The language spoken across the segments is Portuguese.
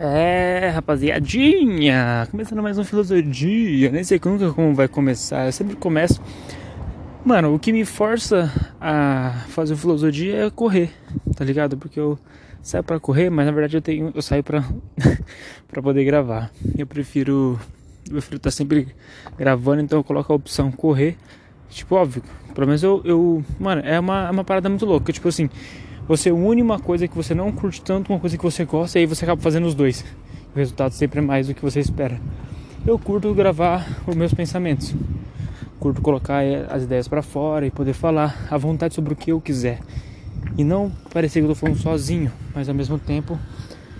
É, rapaziadinha, começando mais um filosofia, nem sei nunca como vai começar, eu sempre começo. Mano, o que me força a fazer filosofia é correr, tá ligado? Porque eu saio para correr, mas na verdade eu tenho, eu saio para para poder gravar. Eu prefiro eu prefiro estar tá sempre gravando, então eu coloco a opção correr. Tipo, óbvio, pelo menos eu, eu mano, é uma, é uma parada muito louca, tipo assim, você une uma coisa que você não curte tanto, uma coisa que você gosta, e aí você acaba fazendo os dois. O resultado sempre é mais do que você espera. Eu curto gravar os meus pensamentos. Curto colocar eh, as ideias para fora e poder falar à vontade sobre o que eu quiser. E não parecer que eu tô falando sozinho, mas ao mesmo tempo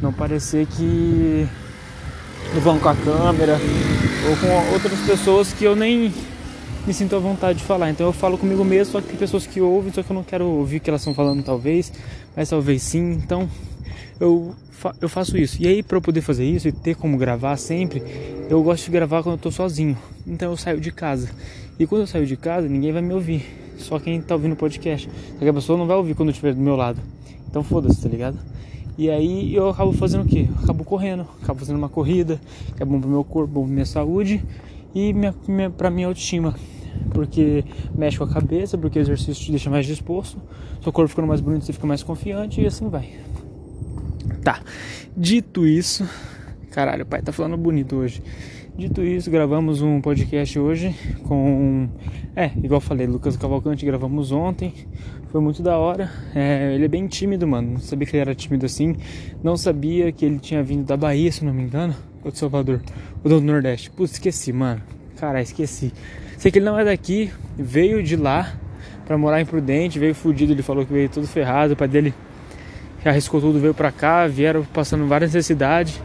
não parecer que eu vou com a câmera ou com outras pessoas que eu nem me sinto à vontade de falar. Então eu falo comigo mesmo, só que tem pessoas que ouvem, só que eu não quero ouvir o que elas estão falando, talvez, mas talvez sim. Então eu, fa eu faço isso. E aí, para eu poder fazer isso e ter como gravar sempre, eu gosto de gravar quando eu tô sozinho. Então eu saio de casa. E quando eu saio de casa, ninguém vai me ouvir. Só quem tá ouvindo o podcast. Só que a pessoa não vai ouvir quando eu estiver do meu lado. Então foda-se, tá ligado? E aí eu acabo fazendo o quê? Eu acabo correndo, acabo fazendo uma corrida, que é bom pro meu corpo, bom pra minha saúde e minha, minha, pra minha autoestima porque mexe com a cabeça, porque o exercício te deixa mais disposto, seu corpo ficando mais bonito, você fica mais confiante e assim vai. Tá, dito isso, caralho, o pai tá falando bonito hoje. Dito isso, gravamos um podcast hoje com. É, igual falei, Lucas Cavalcante gravamos ontem. Foi muito da hora. É, ele é bem tímido, mano. Não sabia que ele era tímido assim. Não sabia que ele tinha vindo da Bahia, se não me engano. Ou de Salvador. Ou do Nordeste. Putz, esqueci, mano. Cara, esqueci. Sei que ele não é daqui, veio de lá para morar em Prudente, veio fudido, ele falou que veio todo ferrado, o pai dele arriscou tudo, veio pra cá, vieram passando várias necessidades.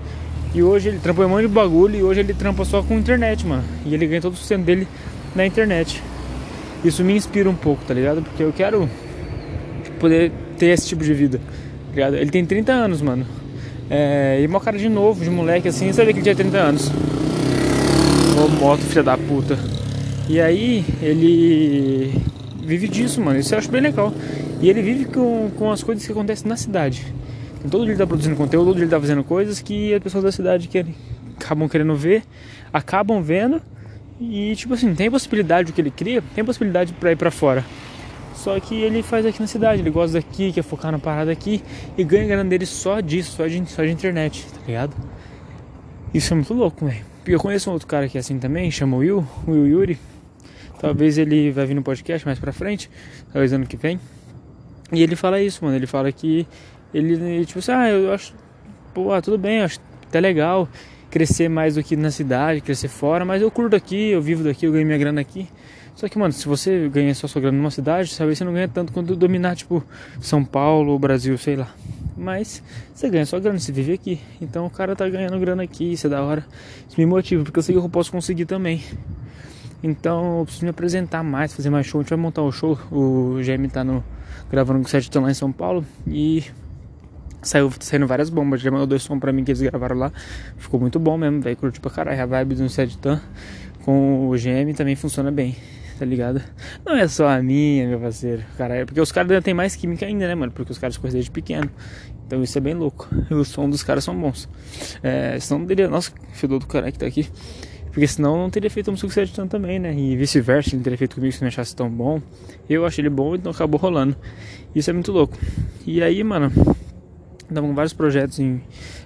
E hoje ele trampou um monte de bagulho e hoje ele trampa só com internet, mano. E ele ganha todo o sustento dele na internet. Isso me inspira um pouco, tá ligado? Porque eu quero poder ter esse tipo de vida, tá ligado? Ele tem 30 anos, mano. É, e uma cara de novo, de moleque assim, vê que ele tinha 30 anos. Ô moto, filha da puta. E aí ele vive disso, mano. Isso eu acho bem legal. E ele vive com, com as coisas que acontecem na cidade. Então, todo dia ele tá produzindo conteúdo, todo dia ele tá fazendo coisas que as pessoas da cidade querem, acabam querendo ver, acabam vendo. E tipo assim, tem possibilidade do que ele cria, tem possibilidade para ir para fora. Só que ele faz aqui na cidade, ele gosta daqui, quer focar na parada aqui e ganha grana dele só disso, só de, só de internet, tá ligado? Isso é muito louco, velho. Eu conheço um outro cara que é assim também, chama Will, Will Yuri. Talvez ele vai vir no podcast mais pra frente, talvez ano que vem. E ele fala isso, mano. Ele fala que ele, tipo assim, ah, eu acho, pô, ah, tudo bem, acho até legal crescer mais do que na cidade, crescer fora, mas eu curto aqui, eu vivo daqui, eu ganho minha grana aqui. Só que, mano, se você ganha só sua grana numa cidade, talvez você não ganha tanto quanto dominar, tipo, São Paulo ou Brasil, sei lá. Mas você ganha sua grana, você vive aqui. Então o cara tá ganhando grana aqui, isso é da hora. Isso me motiva, porque eu sei que eu posso conseguir também. Então eu preciso me apresentar mais, fazer mais show. A gente vai montar o um show. O GM tá no, gravando com o Sete lá em São Paulo. E saiu saindo várias bombas. Já mandou dois sons pra mim que eles gravaram lá. Ficou muito bom mesmo, velho. Curti pra caralho. A vibe do Sete com o GM também funciona bem. Tá ligado? Não é só a minha, meu parceiro. Caralho, porque os caras ainda tem mais química ainda, né, mano? Porque os caras conhecem desde pequeno. Então isso é bem louco. E o som dos caras são bons. É, senão dele, nossa, fedor do cara que tá aqui. Porque senão não teria feito música com tanto também, né? E vice-versa, ele teria feito comigo se não achasse tão bom. Eu achei ele bom, então acabou rolando. Isso é muito louco. E aí, mano, estamos com vários projetos em,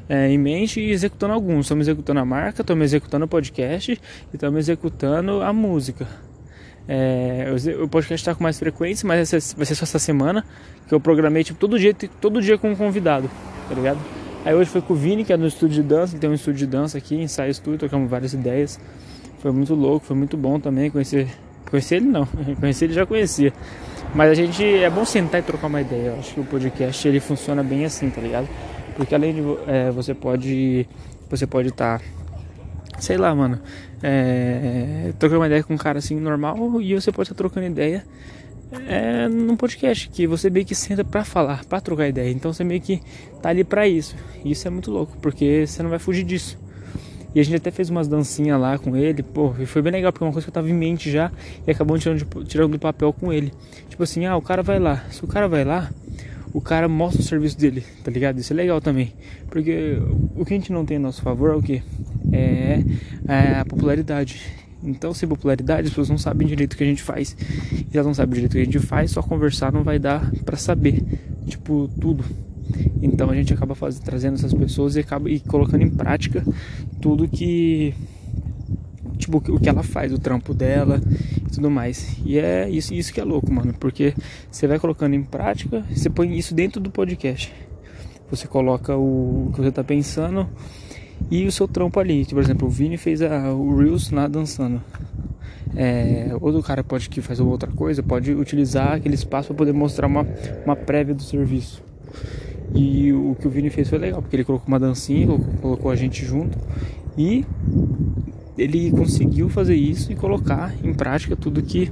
é, em mente e executando alguns. Estamos executando a marca, estamos executando o podcast e estamos executando a música. É, o podcast está com mais frequência, mas vai ser só essa semana que eu programei tipo, todo dia, todo dia com um convidado, tá ligado? Aí hoje foi com o Vini, que é no estúdio de dança, ele tem um estúdio de dança aqui, ensaio estúdio, trocamos várias ideias. Foi muito louco, foi muito bom também conhecer. Conhecer ele não, conhecer ele já conhecia. Mas a gente é bom sentar e trocar uma ideia. Eu acho que o podcast ele funciona bem assim, tá ligado? Porque além de é, você pode. Você pode estar. Tá, sei lá, mano. É, trocando uma ideia com um cara assim normal e você pode estar tá trocando ideia é num podcast que você meio que senta para falar, para trocar ideia. Então você meio que tá ali para isso. E isso é muito louco, porque você não vai fugir disso. E a gente até fez umas dancinhas lá com ele, pô, e foi bem legal, porque é uma coisa que eu tava em mente já e acabou tirando, tirando do papel com ele. Tipo assim, ah, o cara vai lá. Se o cara vai lá, o cara mostra o serviço dele, tá ligado? Isso é legal também. Porque o que a gente não tem a nosso favor é o que? É, é a popularidade. Então, sem popularidade, as pessoas não sabem direito o que a gente faz. E elas não sabem direito o que a gente faz, só conversar não vai dar para saber, tipo, tudo. Então a gente acaba trazendo essas pessoas e acaba e colocando em prática tudo que tipo o que ela faz, o trampo dela e tudo mais. E é isso, isso que é louco, mano, porque você vai colocando em prática, você põe isso dentro do podcast. Você coloca o, o que você tá pensando e o seu trampo ali. Tipo, por exemplo, o Vini fez a, o Reels lá dançando. É, outro cara pode que faz outra coisa, pode utilizar aquele espaço para poder mostrar uma, uma prévia do serviço. E o que o Vini fez foi legal, porque ele colocou uma dancinha, colocou a gente junto e ele conseguiu fazer isso e colocar em prática tudo que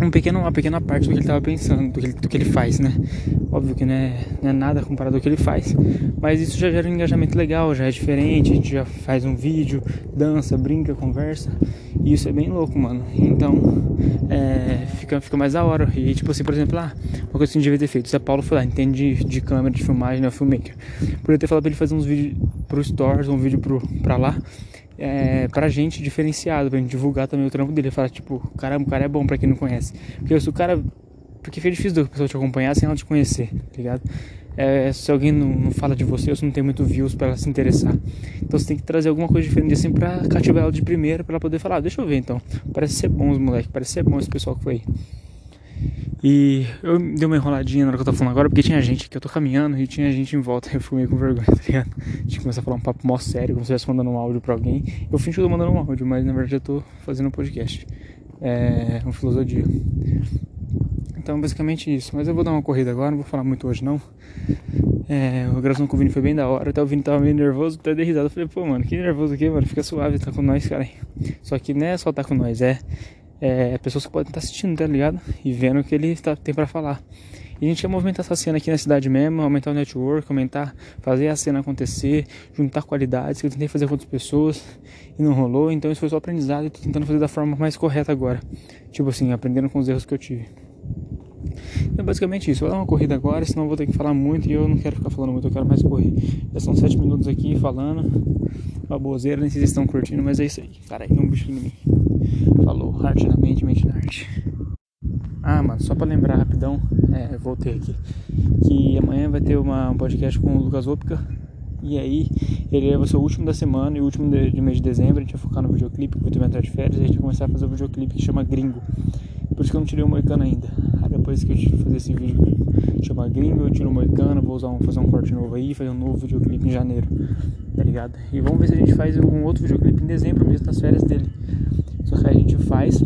um pequeno, uma pequena parte do que ele estava pensando, do que ele, do que ele faz, né? Óbvio que não é, não é nada comparado ao que ele faz, mas isso já gera um engajamento legal, já é diferente, a gente já faz um vídeo, dança, brinca, conversa, e isso é bem louco, mano. Então, é, fica, fica mais da hora. E tipo assim, por exemplo, lá, ah, uma coisa que gente devia ter feito, se a Paulo foi lá, entende de, de câmera, de filmagem, né, filmmaker, poderia ter falado pra ele fazer uns vídeos pro Stories, um vídeo pro, pra lá, é, pra gente diferenciado, pra gente divulgar também o trampo dele. Falar, tipo, caramba, o cara é bom pra quem não conhece. Porque se o cara. Porque fica difícil da pessoa te acompanhar sem ela te conhecer, tá ligado? É, se alguém não, não, fala de você se não tem muito views para ela se interessar. Então você tem que trazer alguma coisa diferente assim pra cativar ela de primeira, pra ela poder falar, ah, deixa eu ver então. Parece ser bom os moleques, parece ser bom esse pessoal que foi aí. E eu dei uma enroladinha na hora que eu tô falando agora, porque tinha gente que eu tô caminhando e tinha gente em volta. Eu fui meio com vergonha, tá ligado? Tinha que começar a falar um papo mó sério, como se eu estivesse mandando um áudio pra alguém. Eu fingi que eu tô mandando um áudio, mas na verdade eu tô fazendo um podcast. É um filosofia. Então, basicamente isso. Mas eu vou dar uma corrida agora, não vou falar muito hoje não. É, a gravação com o Vini foi bem da hora. Até o Vini tava meio nervoso, até dei risada. Eu falei, pô, mano, que nervoso aqui, mano. Fica suave, tá com nós, cara. Só que não é só tá com nós, é é, pessoas que podem estar assistindo, tá ligado? E vendo o que ele tá, tem para falar. E a gente quer movimentar essa cena aqui na cidade mesmo, aumentar o network, aumentar, fazer a cena acontecer, juntar qualidades que eu tentei fazer com outras pessoas e não rolou, então isso foi só aprendizado e tô tentando fazer da forma mais correta agora. Tipo assim, aprendendo com os erros que eu tive. É basicamente isso. Vou dar uma corrida agora, senão vou ter que falar muito e eu não quero ficar falando muito, eu quero mais correr. Já são 7 minutos aqui falando. Uma bozeira, nem sei se vocês estão curtindo, mas é isso aí. Cara, tem um bicho em mim. Falou, arte na mente, mente na arte. Ah, mano, só pra lembrar rapidão, é, voltei aqui. Que amanhã vai ter uma, um podcast com o Lucas Opka. E aí, ele vai ser o último da semana e o último de, de mês de dezembro. A gente vai focar no videoclipe, porque eu vou entrar de férias. E a gente vai começar a fazer o um videoclipe que chama Gringo. Por isso que eu não tirei o moicano ainda. Aí depois que eu fazer esse vídeo chama Gringo, eu tiro moicano, vou usar um, fazer um corte novo aí, fazer um novo videoclipe em janeiro. Tá ligado? E vamos ver se a gente faz um outro videoclipe em dezembro mesmo, nas férias dele. Só que a gente faz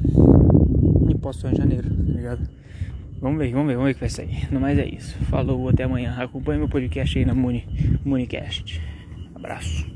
e posto em janeiro, tá ligado? Vamos ver, vamos ver, vamos ver o que vai sair. No mais é isso. Falou, até amanhã. Acompanhe meu podcast aí na Muni, Municast. Abraço.